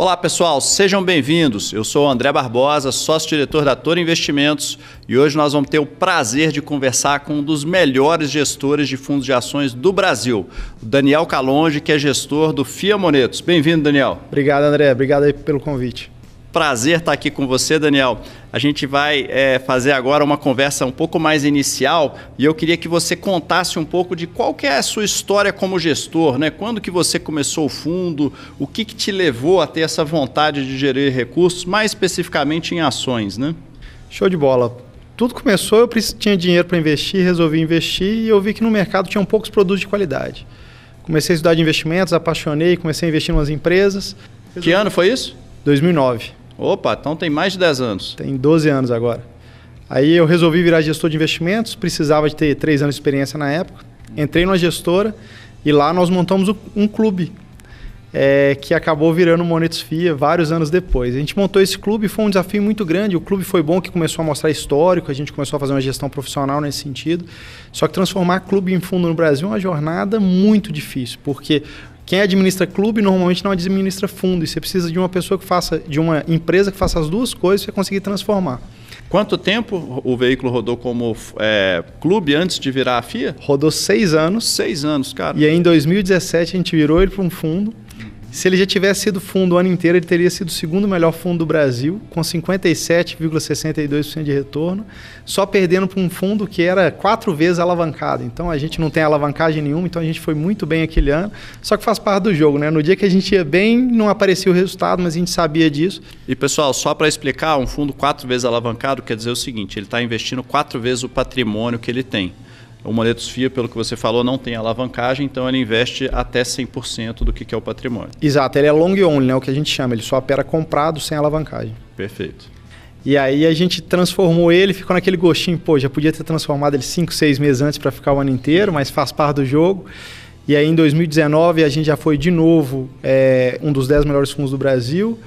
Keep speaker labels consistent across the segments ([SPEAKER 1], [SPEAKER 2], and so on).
[SPEAKER 1] Olá pessoal, sejam bem-vindos. Eu sou o André Barbosa, sócio-diretor da Toro Investimentos e hoje nós vamos ter o prazer de conversar com um dos melhores gestores de fundos de ações do Brasil, o Daniel Calonge, que é gestor do FIA Monetos. Bem-vindo, Daniel.
[SPEAKER 2] Obrigado, André. Obrigado pelo convite.
[SPEAKER 1] Prazer estar aqui com você, Daniel. A gente vai é, fazer agora uma conversa um pouco mais inicial e eu queria que você contasse um pouco de qual que é a sua história como gestor, né? Quando que você começou o fundo, o que, que te levou a ter essa vontade de gerir recursos, mais especificamente em ações, né?
[SPEAKER 2] Show de bola. Tudo começou, eu tinha dinheiro para investir, resolvi investir e eu vi que no mercado tinham poucos produtos de qualidade. Comecei a estudar de investimentos, apaixonei, comecei a investir em umas empresas.
[SPEAKER 1] Resolvi... Que ano foi isso?
[SPEAKER 2] 2009.
[SPEAKER 1] Opa, então tem mais de 10 anos.
[SPEAKER 2] Tem 12 anos agora. Aí eu resolvi virar gestor de investimentos, precisava de ter 3 anos de experiência na época. Entrei numa gestora e lá nós montamos um clube é, que acabou virando Monetos FIA vários anos depois. A gente montou esse clube, foi um desafio muito grande. O clube foi bom que começou a mostrar histórico, a gente começou a fazer uma gestão profissional nesse sentido. Só que transformar clube em fundo no Brasil é uma jornada muito difícil, porque quem administra clube normalmente não administra fundo. E você precisa de uma pessoa que faça, de uma empresa que faça as duas coisas para conseguir transformar.
[SPEAKER 1] Quanto tempo o veículo rodou como é, clube antes de virar a FIA?
[SPEAKER 2] Rodou seis anos.
[SPEAKER 1] Seis anos, cara.
[SPEAKER 2] E aí em 2017 a gente virou ele para um fundo. Se ele já tivesse sido fundo o ano inteiro, ele teria sido o segundo melhor fundo do Brasil, com 57,62% de retorno, só perdendo para um fundo que era quatro vezes alavancado. Então a gente não tem alavancagem nenhuma, então a gente foi muito bem aquele ano, só que faz parte do jogo, né? No dia que a gente ia bem, não aparecia o resultado, mas a gente sabia disso.
[SPEAKER 1] E pessoal, só para explicar, um fundo quatro vezes alavancado quer dizer o seguinte: ele está investindo quatro vezes o patrimônio que ele tem. O Monetos FIA, pelo que você falou, não tem alavancagem, então ele investe até 100% do que é o patrimônio.
[SPEAKER 2] Exato, ele é long only, né, o que a gente chama, ele só opera comprado sem alavancagem.
[SPEAKER 1] Perfeito.
[SPEAKER 2] E aí a gente transformou ele, ficou naquele gostinho, pô, já podia ter transformado ele 5, 6 meses antes para ficar o ano inteiro, mas faz parte do jogo. E aí em 2019 a gente já foi de novo é, um dos 10 melhores fundos do Brasil.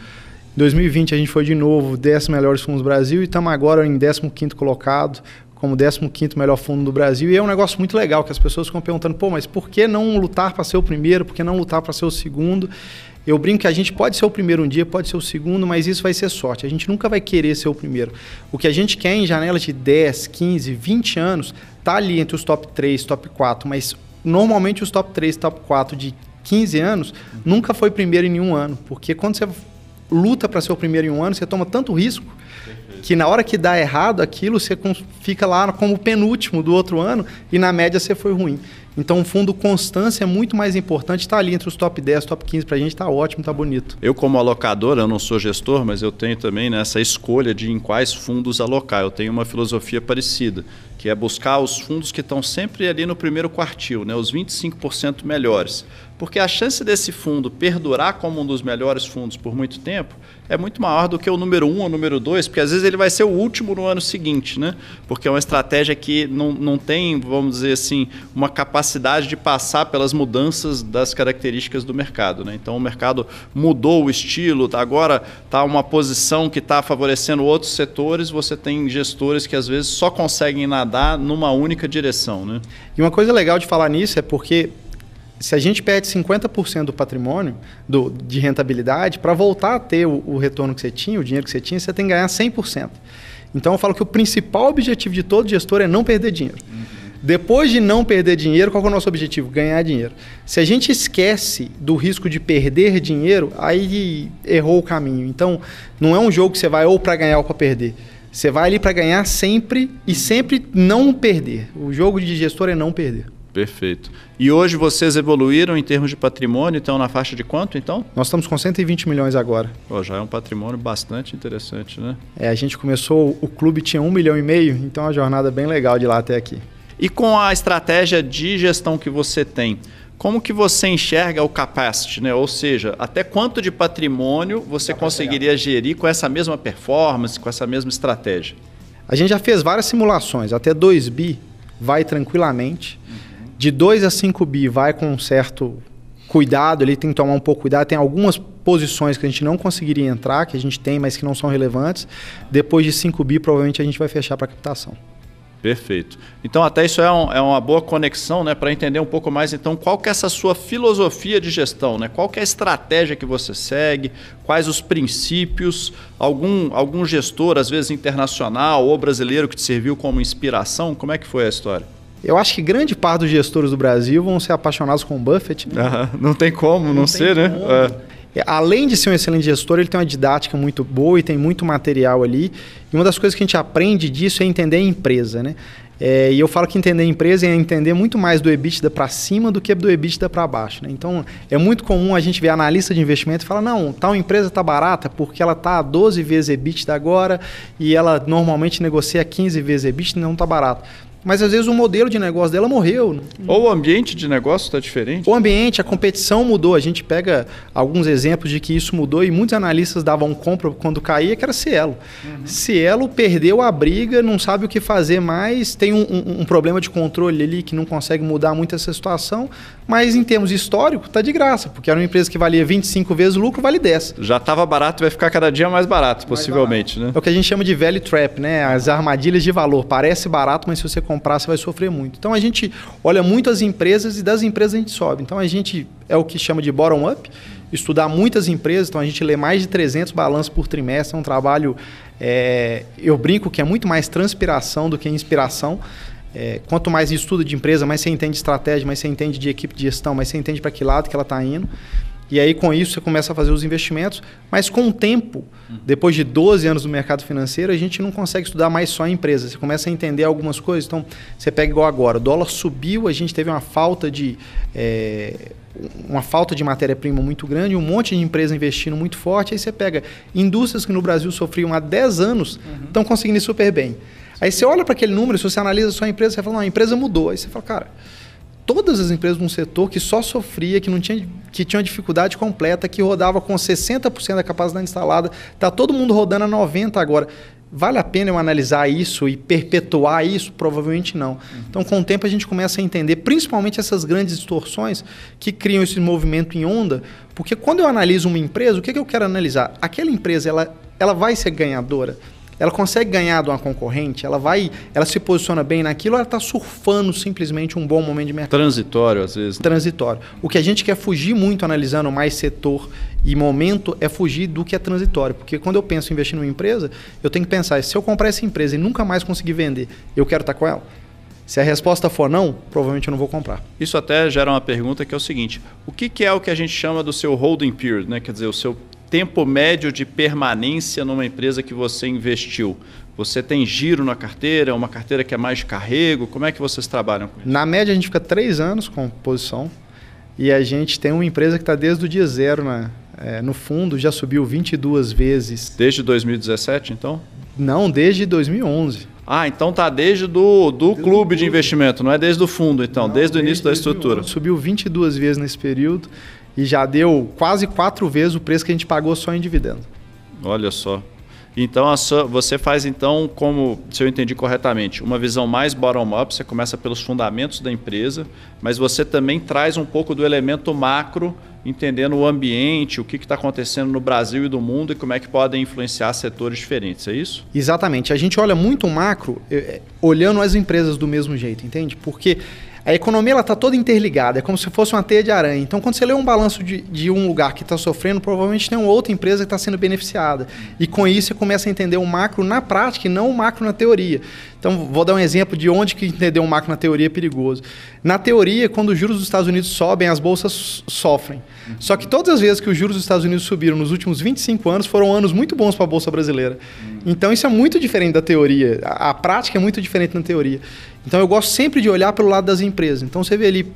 [SPEAKER 2] Em 2020 a gente foi de novo 10 melhores fundos do Brasil e estamos agora em 15º colocado, como 15º melhor fundo do Brasil. E é um negócio muito legal, que as pessoas ficam perguntando, pô, mas por que não lutar para ser o primeiro? Por que não lutar para ser o segundo? Eu brinco que a gente pode ser o primeiro um dia, pode ser o segundo, mas isso vai ser sorte. A gente nunca vai querer ser o primeiro. O que a gente quer em janelas de 10, 15, 20 anos, tá ali entre os top 3, top 4, mas normalmente os top 3, top 4 de 15 anos nunca foi primeiro em nenhum ano, porque quando você luta para ser o primeiro em um ano, você toma tanto risco que na hora que dá errado aquilo, você fica lá como penúltimo do outro ano e na média você foi ruim. Então, o fundo constância é muito mais importante, está ali entre os top 10, top 15 para a gente, está ótimo, está bonito.
[SPEAKER 1] Eu, como alocador, eu não sou gestor, mas eu tenho também nessa escolha de em quais fundos alocar. Eu tenho uma filosofia parecida, que é buscar os fundos que estão sempre ali no primeiro quartil, né, os 25% melhores. Porque a chance desse fundo perdurar como um dos melhores fundos por muito tempo é muito maior do que o número um ou o número dois, porque às vezes ele vai ser o último no ano seguinte, né? Porque é uma estratégia que não, não tem, vamos dizer assim, uma capacidade de passar pelas mudanças das características do mercado, né? Então o mercado mudou o estilo, agora está uma posição que está favorecendo outros setores, você tem gestores que às vezes só conseguem nadar numa única direção, né?
[SPEAKER 2] E uma coisa legal de falar nisso é porque se a gente perde 50% do patrimônio do, de rentabilidade, para voltar a ter o, o, retorno que você tinha, o dinheiro que você tinha, você tem que ganhar 100%. Então eu falo que o principal objetivo de todo gestor é não perder dinheiro. Uhum. Depois de não perder dinheiro, qual é o nosso objetivo? Ganhar dinheiro. Se a gente esquece do risco de perder dinheiro, aí errou o caminho. Então, não é um jogo que você vai ou para ganhar ou para perder. Você vai ali para ganhar sempre e sempre não perder. O jogo de gestor é não perder.
[SPEAKER 1] Perfeito. E hoje vocês evoluíram em termos de patrimônio, então na faixa de quanto então?
[SPEAKER 2] Nós estamos com 120 milhões agora.
[SPEAKER 1] Pô, já é um patrimônio bastante interessante, né?
[SPEAKER 2] É, a gente começou, o clube tinha um milhão e meio, então é uma jornada bem legal de lá até aqui.
[SPEAKER 1] E com a estratégia de gestão que você tem, como que você enxerga o capacity, né? Ou seja, até quanto de patrimônio você conseguiria gerir com essa mesma performance, com essa mesma estratégia?
[SPEAKER 2] A gente já fez várias simulações, até 2 bi vai tranquilamente. Uhum de 2 a 5 bi vai com um certo cuidado, ele tem que tomar um pouco cuidado. Tem algumas posições que a gente não conseguiria entrar, que a gente tem, mas que não são relevantes. Depois de 5 bi, provavelmente a gente vai fechar para captação.
[SPEAKER 1] Perfeito. Então, até isso é, um, é uma boa conexão né, para entender um pouco mais, então, qual que é essa sua filosofia de gestão, né? qual que é a estratégia que você segue, quais os princípios, algum, algum gestor, às vezes internacional ou brasileiro, que te serviu como inspiração, como é que foi a história?
[SPEAKER 2] Eu acho que grande parte dos gestores do Brasil vão ser apaixonados com o Buffett.
[SPEAKER 1] Né? não tem como não, não ser, né? É.
[SPEAKER 2] É, além de ser um excelente gestor, ele tem uma didática muito boa e tem muito material ali. E uma das coisas que a gente aprende disso é entender a empresa, né? É, e eu falo que entender a empresa é entender muito mais do EBITDA para cima do que do EBITDA para baixo. Né? Então, é muito comum a gente ver analista de investimento e falar, não, tal empresa está barata porque ela está a 12 vezes EBITDA agora e ela normalmente negocia 15 vezes EBITDA não está barato mas às vezes o modelo de negócio dela morreu.
[SPEAKER 1] Ou o ambiente de negócio está diferente?
[SPEAKER 2] O ambiente, a competição mudou. A gente pega alguns exemplos de que isso mudou e muitos analistas davam compra quando caía, que era Cielo. Uhum. Cielo perdeu a briga, não sabe o que fazer mais, tem um, um, um, problema de controle ali que não consegue mudar muito essa situação, mas em termos históricos está de graça, porque era uma empresa que valia 25 vezes o lucro, vale 10.
[SPEAKER 1] Já estava barato, vai ficar cada dia mais barato, mais possivelmente.
[SPEAKER 2] Barato.
[SPEAKER 1] Né?
[SPEAKER 2] É o que a gente chama de value trap, né? as armadilhas de valor. Parece barato, mas se você comprar, você vai sofrer muito. Então a gente olha muito as empresas e das empresas a gente sobe. Então a gente é o que chama de bottom up, estudar muitas empresas. Então a gente lê mais de 300 balanços por trimestre. É um trabalho, é, eu brinco que é muito mais transpiração do que inspiração. É, quanto mais estuda de empresa, mais você entende de estratégia, mais você entende de equipe de gestão, mais você entende para que lado que ela está indo. E aí, com isso, você começa a fazer os investimentos. Mas com o tempo, depois de 12 anos no mercado financeiro, a gente não consegue estudar mais só a empresa. Você começa a entender algumas coisas. Então, você pega igual agora. O dólar subiu, a gente teve uma falta de... É, uma falta de matéria-prima muito grande, um monte de empresa investindo muito forte. Aí você pega indústrias que no Brasil sofriam há 10 anos, uhum. estão conseguindo ir super bem. Aí você olha para aquele número, se você analisa só a empresa, você fala, não, a empresa mudou. Aí você fala, cara todas as empresas num setor que só sofria, que não tinha, que tinha uma dificuldade completa, que rodava com 60% da capacidade instalada, está todo mundo rodando a 90 agora. Vale a pena eu analisar isso e perpetuar isso? Provavelmente não. Uhum. Então, com o tempo, a gente começa a entender, principalmente essas grandes distorções que criam esse movimento em onda, porque quando eu analiso uma empresa, o que, é que eu quero analisar? Aquela empresa, ela, ela vai ser ganhadora? Ela consegue ganhar de uma concorrente, ela vai, ela se posiciona bem naquilo, ela está surfando simplesmente um bom momento de mercado.
[SPEAKER 1] Transitório, às vezes. Né?
[SPEAKER 2] Transitório. O que a gente quer fugir muito analisando mais setor e momento é fugir do que é transitório. Porque quando eu penso em investir numa empresa, eu tenho que pensar, se eu comprar essa empresa e nunca mais conseguir vender, eu quero estar com ela? Se a resposta for não, provavelmente eu não vou comprar.
[SPEAKER 1] Isso até gera uma pergunta que é o seguinte: o que, que é o que a gente chama do seu holding period, né? Quer dizer, o seu tempo médio de permanência numa empresa que você investiu? Você tem giro na carteira? É uma carteira que é mais de carrego? Como é que vocês trabalham com isso?
[SPEAKER 2] Na média, a gente fica três anos com posição e a gente tem uma empresa que está desde o dia zero é, no fundo, já subiu 22 vezes.
[SPEAKER 1] Desde 2017, então?
[SPEAKER 2] Não, desde 2011.
[SPEAKER 1] Ah, então tá desde do, do clube de investimento, não é desde o fundo, então, não, desde o início desde da estrutura.
[SPEAKER 2] Subiu 22 vezes nesse período e já deu quase quatro vezes o preço que a gente pagou só em dividendo.
[SPEAKER 1] Olha só. Então você faz então, como se eu entendi corretamente, uma visão mais bottom-up, você começa pelos fundamentos da empresa, mas você também traz um pouco do elemento macro, entendendo o ambiente, o que está acontecendo no Brasil e do mundo e como é que podem influenciar setores diferentes, é isso?
[SPEAKER 2] Exatamente. A gente olha muito o macro, eh, olhando as empresas do mesmo jeito, entende? Porque a economia está toda interligada, é como se fosse uma teia de aranha. Então, quando você lê um balanço de, de um lugar que está sofrendo, provavelmente tem uma outra empresa que está sendo beneficiada. E com isso você começa a entender o macro na prática e não o macro na teoria. Então, vou dar um exemplo de onde que entender o macro na teoria é perigoso. Na teoria, quando os juros dos Estados Unidos sobem, as bolsas sofrem. Só que todas as vezes que os juros dos Estados Unidos subiram nos últimos 25 anos, foram anos muito bons para a bolsa brasileira. Então, isso é muito diferente da teoria. A, a prática é muito diferente na teoria. Então eu gosto sempre de olhar pelo lado das empresas. Então você vê ali,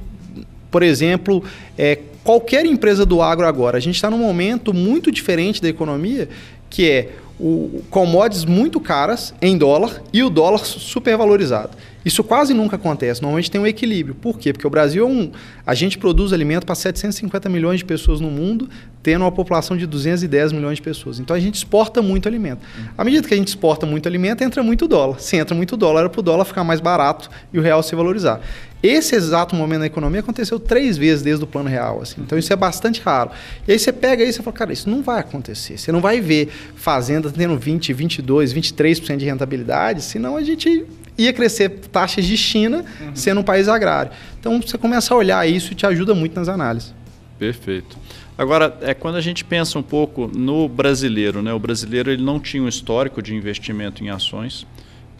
[SPEAKER 2] por exemplo, é, qualquer empresa do agro agora. A gente está num momento muito diferente da economia, que é o commodities muito caras em dólar e o dólar supervalorizado. Isso quase nunca acontece. Normalmente tem um equilíbrio. Por quê? Porque o Brasil é um. A gente produz alimento para 750 milhões de pessoas no mundo, tendo uma população de 210 milhões de pessoas. Então a gente exporta muito alimento. À medida que a gente exporta muito alimento, entra muito dólar. Se entra muito dólar, é para o dólar ficar mais barato e o real se valorizar. Esse exato momento na economia aconteceu três vezes desde o plano real. Assim. Então isso é bastante raro. E aí você pega isso e fala, cara, isso não vai acontecer. Você não vai ver fazenda tendo 20, 22, 23% de rentabilidade, senão a gente ia crescer taxas de China, uhum. sendo um país agrário. Então você começa a olhar isso e te ajuda muito nas análises.
[SPEAKER 1] Perfeito. Agora, é quando a gente pensa um pouco no brasileiro, né? O brasileiro ele não tinha um histórico de investimento em ações,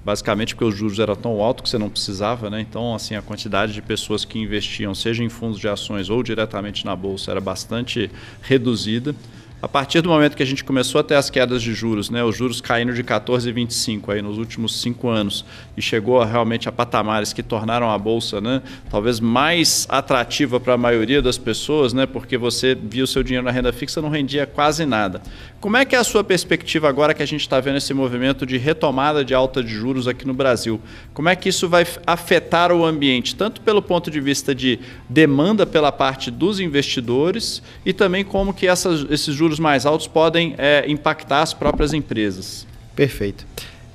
[SPEAKER 1] basicamente porque os juros eram tão altos que você não precisava, né? Então, assim, a quantidade de pessoas que investiam, seja em fundos de ações ou diretamente na bolsa, era bastante reduzida. A partir do momento que a gente começou a ter as quedas de juros, né, os juros caindo de 14,25 aí nos últimos cinco anos e chegou realmente a patamares que tornaram a bolsa, né, talvez mais atrativa para a maioria das pessoas, né, porque você via o seu dinheiro na renda fixa não rendia quase nada. Como é que é a sua perspectiva agora que a gente está vendo esse movimento de retomada de alta de juros aqui no Brasil? Como é que isso vai afetar o ambiente, tanto pelo ponto de vista de demanda pela parte dos investidores e também como que essas, esses juros mais altos podem é, impactar as próprias empresas?
[SPEAKER 2] Perfeito.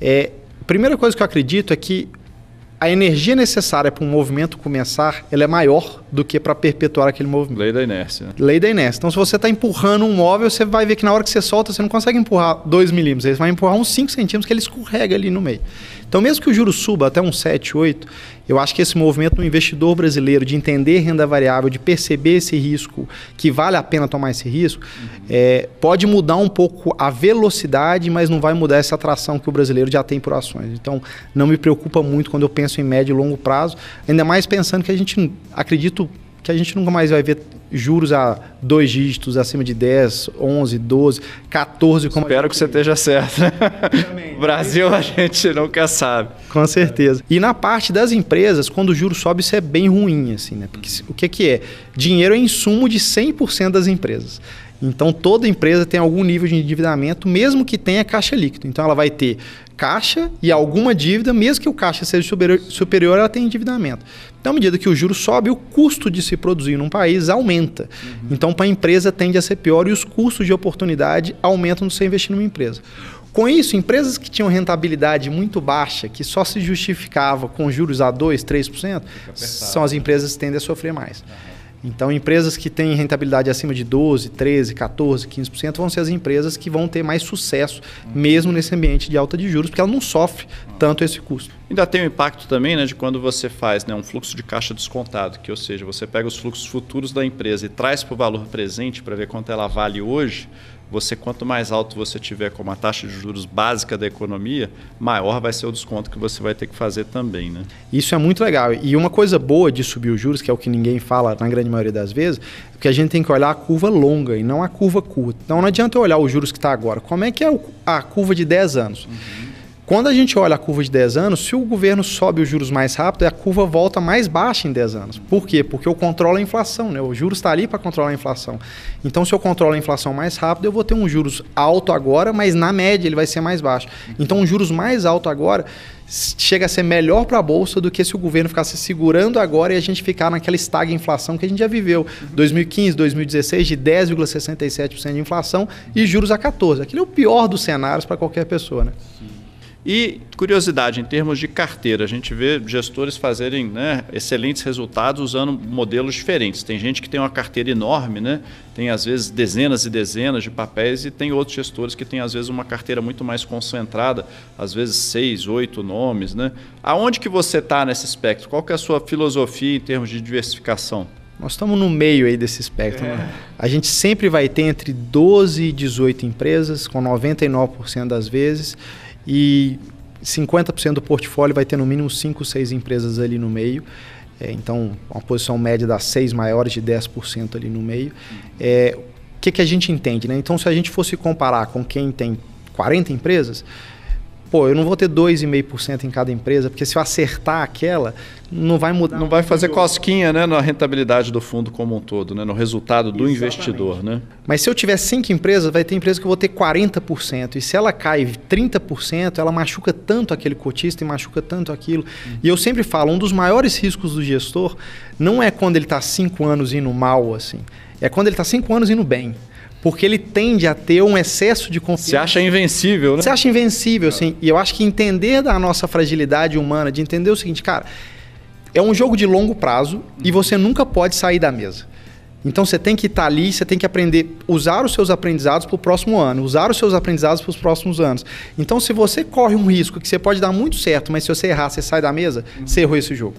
[SPEAKER 2] É, a primeira coisa que eu acredito é que a energia necessária para um movimento começar, ela é maior do que para perpetuar aquele movimento.
[SPEAKER 1] Lei da inércia.
[SPEAKER 2] Lei da inércia. Então, se você está empurrando um móvel, você vai ver que na hora que você solta, você não consegue empurrar 2 milímetros, você vai empurrar uns 5 centímetros que ele escorrega ali no meio. Então, mesmo que o juro suba até uns 7, 8, eu acho que esse movimento do investidor brasileiro de entender renda variável, de perceber esse risco, que vale a pena tomar esse risco, uhum. é, pode mudar um pouco a velocidade, mas não vai mudar essa atração que o brasileiro já tem por ações. Então, não me preocupa muito quando eu penso em médio e longo prazo, ainda mais pensando que a gente, acredito que a gente nunca mais vai ver juros a dois dígitos, acima de 10, 11, 12, 14.
[SPEAKER 1] Como Espero que você esteja certo. Brasil a gente nunca sabe.
[SPEAKER 2] Com certeza. E na parte das empresas, quando o juro sobe, isso é bem ruim. assim, né? Porque o que, que é? Dinheiro é insumo de 100% das empresas. Então, toda empresa tem algum nível de endividamento, mesmo que tenha caixa líquido. Então, ela vai ter caixa e alguma dívida, mesmo que o caixa seja superior, superior ela tem endividamento. Então, à medida que o juro sobe, o custo de se produzir num país aumenta. Uhum. Então, para a empresa tende a ser pior e os custos de oportunidade aumentam se você investir numa empresa. Com isso, empresas que tinham rentabilidade muito baixa, que só se justificava com juros a 2%, 3%, são as empresas que tendem a sofrer mais. Uhum. Então, empresas que têm rentabilidade acima de 12, 13, 14, 15% vão ser as empresas que vão ter mais sucesso, mesmo nesse ambiente de alta de juros, porque ela não sofre tanto esse custo.
[SPEAKER 1] Ainda tem o impacto também né, de quando você faz né, um fluxo de caixa descontado, que ou seja, você pega os fluxos futuros da empresa e traz para o valor presente para ver quanto ela vale hoje você quanto mais alto você tiver como a taxa de juros básica da economia, maior vai ser o desconto que você vai ter que fazer também, né?
[SPEAKER 2] Isso é muito legal. E uma coisa boa de subir os juros, que é o que ninguém fala na grande maioria das vezes, é que a gente tem que olhar a curva longa e não a curva curta. Então não adianta eu olhar os juros que está agora. Como é que é a curva de 10 anos? Uhum. Quando a gente olha a curva de 10 anos, se o governo sobe os juros mais rápido, a curva volta mais baixa em 10 anos. Por quê? Porque eu controlo a inflação, né? O juros está ali para controlar a inflação. Então, se eu controlo a inflação mais rápido, eu vou ter um juros alto agora, mas na média ele vai ser mais baixo. Então, um juros mais alto agora chega a ser melhor para a bolsa do que se o governo ficasse segurando agora e a gente ficar naquela estagna inflação que a gente já viveu. 2015, 2016 de 10,67% de inflação e juros a 14. Aquele é o pior dos cenários para qualquer pessoa, né? Sim.
[SPEAKER 1] E curiosidade, em termos de carteira, a gente vê gestores fazerem né, excelentes resultados usando modelos diferentes. Tem gente que tem uma carteira enorme, né, tem às vezes dezenas e dezenas de papéis, e tem outros gestores que têm às vezes uma carteira muito mais concentrada, às vezes seis, oito nomes. Né? Aonde que você está nesse espectro? Qual que é a sua filosofia em termos de diversificação?
[SPEAKER 2] Nós estamos no meio aí desse espectro. É. Né? A gente sempre vai ter entre 12 e 18 empresas, com 99% das vezes e 50% do portfólio vai ter no mínimo 5, 6 empresas ali no meio. É, então, uma posição média das seis maiores de 10% ali no meio. É, o que, que a gente entende? Né? Então, se a gente fosse comparar com quem tem 40 empresas, pô, eu não vou ter 2,5% em cada empresa, porque se eu acertar aquela, não vai mudar.
[SPEAKER 1] Não vai fazer cosquinha né, na rentabilidade do fundo como um todo, né, no resultado do Exatamente. investidor. Né?
[SPEAKER 2] Mas se eu tiver 5 empresas, vai ter empresa que eu vou ter 40%. E se ela cai 30%, ela machuca tanto aquele cotista e machuca tanto aquilo. Uhum. E eu sempre falo, um dos maiores riscos do gestor não é quando ele está 5 anos indo mal, assim. É quando ele está 5 anos indo bem porque ele tende a ter um excesso de confiança.
[SPEAKER 1] Você acha invencível, né?
[SPEAKER 2] Você acha invencível, sim. E eu acho que entender da nossa fragilidade humana, de entender o seguinte, cara, é um jogo de longo prazo e você nunca pode sair da mesa. Então você tem que estar ali, você tem que aprender, usar os seus aprendizados para o próximo ano, usar os seus aprendizados para os próximos anos. Então, se você corre um risco que você pode dar muito certo, mas se você errar, você sai da mesa, uhum. você errou esse jogo.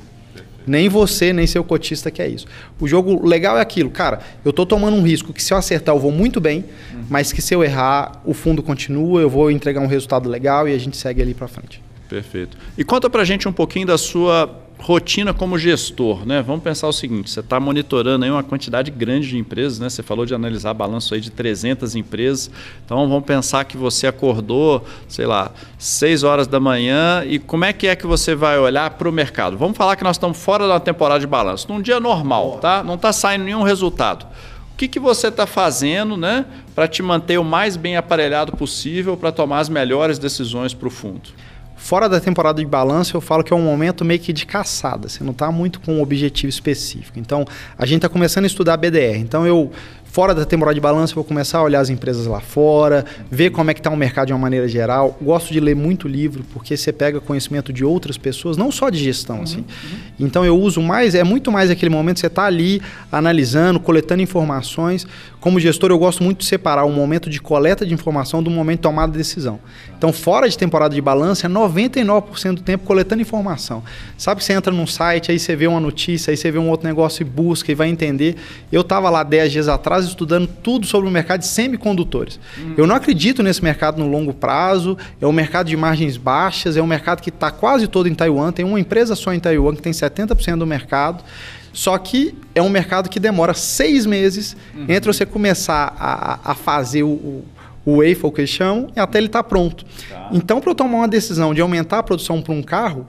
[SPEAKER 2] Nem você, nem seu cotista quer isso. O jogo legal é aquilo, cara, eu estou tomando um risco que se eu acertar eu vou muito bem, uhum. mas que se eu errar, o fundo continua, eu vou entregar um resultado legal e a gente segue ali para frente.
[SPEAKER 1] Perfeito. E conta pra gente um pouquinho da sua rotina como gestor, né? Vamos pensar o seguinte, você está monitorando aí uma quantidade grande de empresas, né? Você falou de analisar balanço aí de 300 empresas. Então vamos pensar que você acordou, sei lá, 6 horas da manhã e como é que é que você vai olhar para o mercado? Vamos falar que nós estamos fora da temporada de balanço, num dia normal, tá? Não está saindo nenhum resultado. O que, que você está fazendo né, para te manter o mais bem aparelhado possível para tomar as melhores decisões para o fundo?
[SPEAKER 2] Fora da temporada de balanço, eu falo que é um momento meio que de caçada. Você não está muito com um objetivo específico. Então, a gente está começando a estudar BDR. Então, eu Fora da temporada de balanço, eu vou começar a olhar as empresas lá fora, ver como é que está o mercado de uma maneira geral. Gosto de ler muito livro, porque você pega conhecimento de outras pessoas, não só de gestão. Uhum, assim. Uhum. Então eu uso mais, é muito mais aquele momento que você está ali analisando, coletando informações. Como gestor, eu gosto muito de separar o momento de coleta de informação do momento de tomada de decisão. Então, fora de temporada de balanço, é 99% do tempo coletando informação. Sabe que você entra num site, aí você vê uma notícia, aí você vê um outro negócio e busca e vai entender. Eu estava lá 10 dias atrás estudando tudo sobre o mercado de semicondutores. Hum. Eu não acredito nesse mercado no longo prazo, é um mercado de margens baixas, é um mercado que está quase todo em Taiwan, tem uma empresa só em Taiwan que tem 70% do mercado. Só que é um mercado que demora seis meses uhum. entre você começar a, a fazer o, o waffle que eles chamam e até ele estar tá pronto. Tá. Então, para eu tomar uma decisão de aumentar a produção para um carro,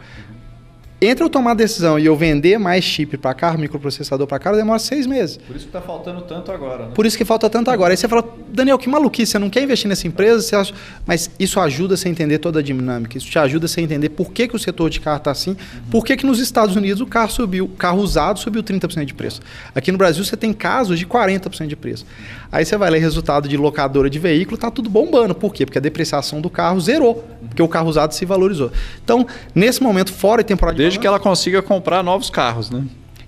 [SPEAKER 2] entre eu tomar a decisão e eu vender mais chip para carro, microprocessador para carro, demora seis meses.
[SPEAKER 1] Por isso que está faltando tanto agora. Né?
[SPEAKER 2] Por isso que falta tanto agora. Aí você fala, Daniel, que maluquice, você não quer investir nessa empresa? Você acha... Mas isso ajuda você a entender toda a dinâmica. Isso te ajuda você a entender por que, que o setor de carro está assim, uhum. por que, que nos Estados Unidos o carro subiu, o carro usado subiu 30% de preço. Aqui no Brasil você tem casos de 40% de preço. Aí você vai ler resultado de locadora de veículo, tá tudo bombando. Por quê? Porque a depreciação do carro zerou, porque o carro usado se valorizou. Então, nesse momento, fora de temporada
[SPEAKER 1] Desde de que ela consiga comprar novos carros, né?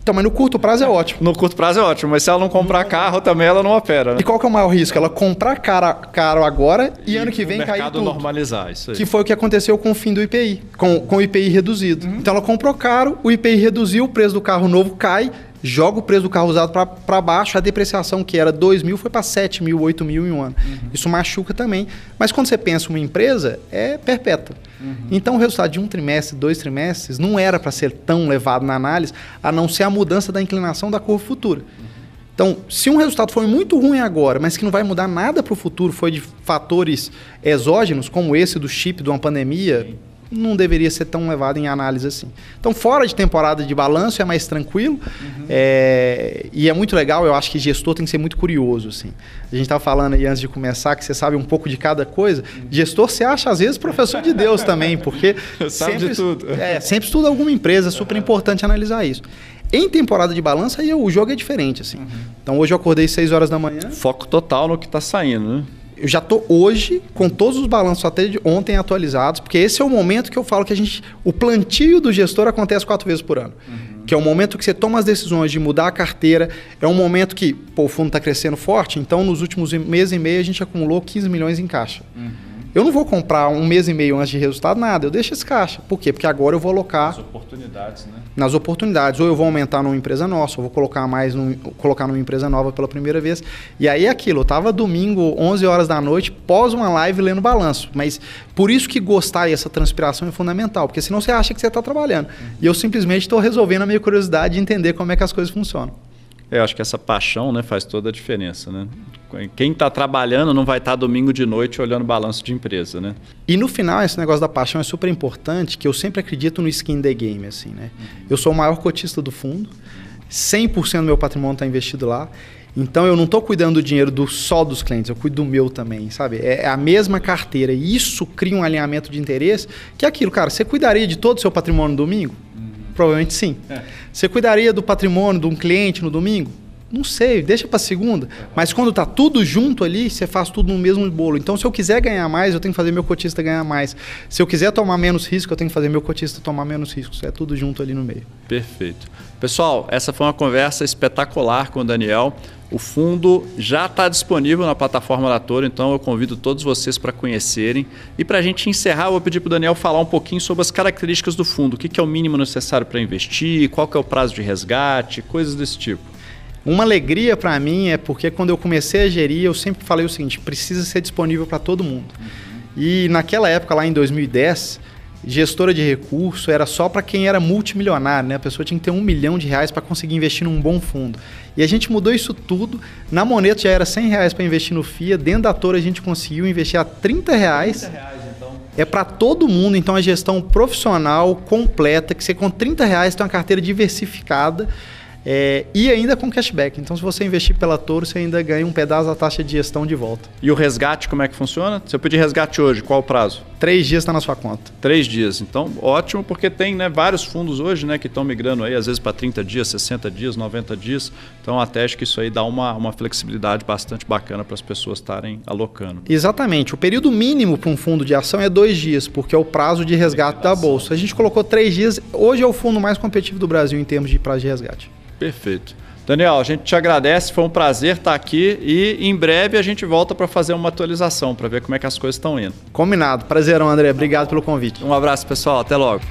[SPEAKER 2] Então, mas no curto prazo é ótimo.
[SPEAKER 1] No curto prazo é ótimo, mas se ela não comprar carro também, ela não opera. Né?
[SPEAKER 2] E qual que é o maior risco? Ela comprar cara, caro agora e, e ano que vem cair tudo.
[SPEAKER 1] normalizar, isso aí.
[SPEAKER 2] Que foi o que aconteceu com o fim do IPI, com, com o IPI reduzido. Uhum. Então ela comprou caro, o IPI reduziu, o preço do carro novo cai, joga o preço do carro usado para baixo, a depreciação que era 2 mil foi para 7 mil, 8 mil em um ano. Uhum. Isso machuca também. Mas quando você pensa uma empresa, é perpétua. Uhum. Então o resultado de um trimestre, dois trimestres, não era para ser tão levado na análise, a não ser a mudança da inclinação da curva futura. Uhum. Então, se um resultado foi muito ruim agora, mas que não vai mudar nada para o futuro, foi de fatores exógenos, como esse do chip de uma pandemia, Sim não deveria ser tão levado em análise assim. Então, fora de temporada de balanço é mais tranquilo uhum. é, e é muito legal. Eu acho que gestor tem que ser muito curioso. Assim. A gente estava falando aí antes de começar que você sabe um pouco de cada coisa. Uhum. Gestor, você acha às vezes professor de Deus também, porque
[SPEAKER 1] sabe sempre, de tudo.
[SPEAKER 2] É, sempre estuda alguma empresa. É super importante analisar isso. Em temporada de balanço, aí o jogo é diferente. assim. Uhum. Então, hoje eu acordei 6 horas da manhã.
[SPEAKER 1] Foco total no que está saindo, né?
[SPEAKER 2] Eu já tô hoje com todos os balanços até de ontem atualizados, porque esse é o momento que eu falo que a gente, o plantio do gestor acontece quatro vezes por ano. Uhum. Que é o momento que você toma as decisões de mudar a carteira, é um momento que pô, o fundo está crescendo forte, então nos últimos meses e meio a gente acumulou 15 milhões em caixa. Uhum. Eu não vou comprar um mês e meio antes de resultado, nada. Eu deixo esse caixa. Por quê? Porque agora eu vou alocar...
[SPEAKER 1] Nas oportunidades, né?
[SPEAKER 2] Nas oportunidades. Ou eu vou aumentar numa empresa nossa, ou vou colocar mais, num, colocar numa empresa nova pela primeira vez. E aí é aquilo, eu tava domingo, 11 horas da noite, pós uma live lendo balanço. Mas por isso que gostar e essa transpiração é fundamental, porque senão você acha que você está trabalhando. Uhum. E eu simplesmente estou resolvendo a minha curiosidade de entender como é que as coisas funcionam.
[SPEAKER 1] Eu acho que essa paixão né, faz toda a diferença. Né? Quem está trabalhando não vai estar tá domingo de noite olhando balanço de empresa. Né?
[SPEAKER 2] E no final, esse negócio da paixão é super importante, que eu sempre acredito no skin the game. Assim, né? Eu sou o maior cotista do fundo, 100% do meu patrimônio está investido lá. Então eu não estou cuidando do dinheiro do só dos clientes, eu cuido do meu também, sabe? É, é a mesma carteira. E isso cria um alinhamento de interesse que é aquilo, cara. Você cuidaria de todo o seu patrimônio no domingo? Provavelmente sim. É. Você cuidaria do patrimônio de um cliente no domingo? Não sei, deixa para segunda. Mas quando tá tudo junto ali, você faz tudo no mesmo bolo. Então, se eu quiser ganhar mais, eu tenho que fazer meu cotista ganhar mais. Se eu quiser tomar menos risco, eu tenho que fazer meu cotista tomar menos riscos. É tudo junto ali no meio.
[SPEAKER 1] Perfeito. Pessoal, essa foi uma conversa espetacular com o Daniel. O fundo já está disponível na plataforma da Toro, então eu convido todos vocês para conhecerem. E para a gente encerrar, eu vou pedir para o Daniel falar um pouquinho sobre as características do fundo. O que é o mínimo necessário para investir, qual que é o prazo de resgate, coisas desse tipo.
[SPEAKER 2] Uma alegria para mim é porque quando eu comecei a gerir, eu sempre falei o seguinte: precisa ser disponível para todo mundo. Uhum. E naquela época, lá em 2010, gestora de recurso era só para quem era multimilionário, né? A pessoa tinha que ter um milhão de reais para conseguir investir num bom fundo. E a gente mudou isso tudo. Na Moneto já era 100 reais para investir no FIA. Dentro da Toro a gente conseguiu investir a 30 reais. 30 reais então. É para todo mundo, então a gestão profissional completa, que você com 30 reais tem uma carteira diversificada é, e ainda com cashback. Então, se você investir pela Toro, você ainda ganha um pedaço da taxa de gestão de volta.
[SPEAKER 1] E o resgate, como é que funciona? Se eu pedir resgate hoje, qual o prazo?
[SPEAKER 2] Três dias está na sua conta.
[SPEAKER 1] Três dias. Então, ótimo, porque tem né, vários fundos hoje né, que estão migrando aí, às vezes para 30 dias, 60 dias, 90 dias. Então, até acho que isso aí dá uma, uma flexibilidade bastante bacana para as pessoas estarem alocando.
[SPEAKER 2] Exatamente. O período mínimo para um fundo de ação é dois dias, porque é o prazo de resgate da bolsa. A gente colocou três dias. Hoje é o fundo mais competitivo do Brasil em termos de prazo de resgate.
[SPEAKER 1] Perfeito. Daniel, a gente te agradece, foi um prazer estar aqui e em breve a gente volta para fazer uma atualização, para ver como é que as coisas estão indo.
[SPEAKER 2] Combinado. Prazerão, André. Obrigado pelo convite.
[SPEAKER 1] Um abraço, pessoal. Até logo.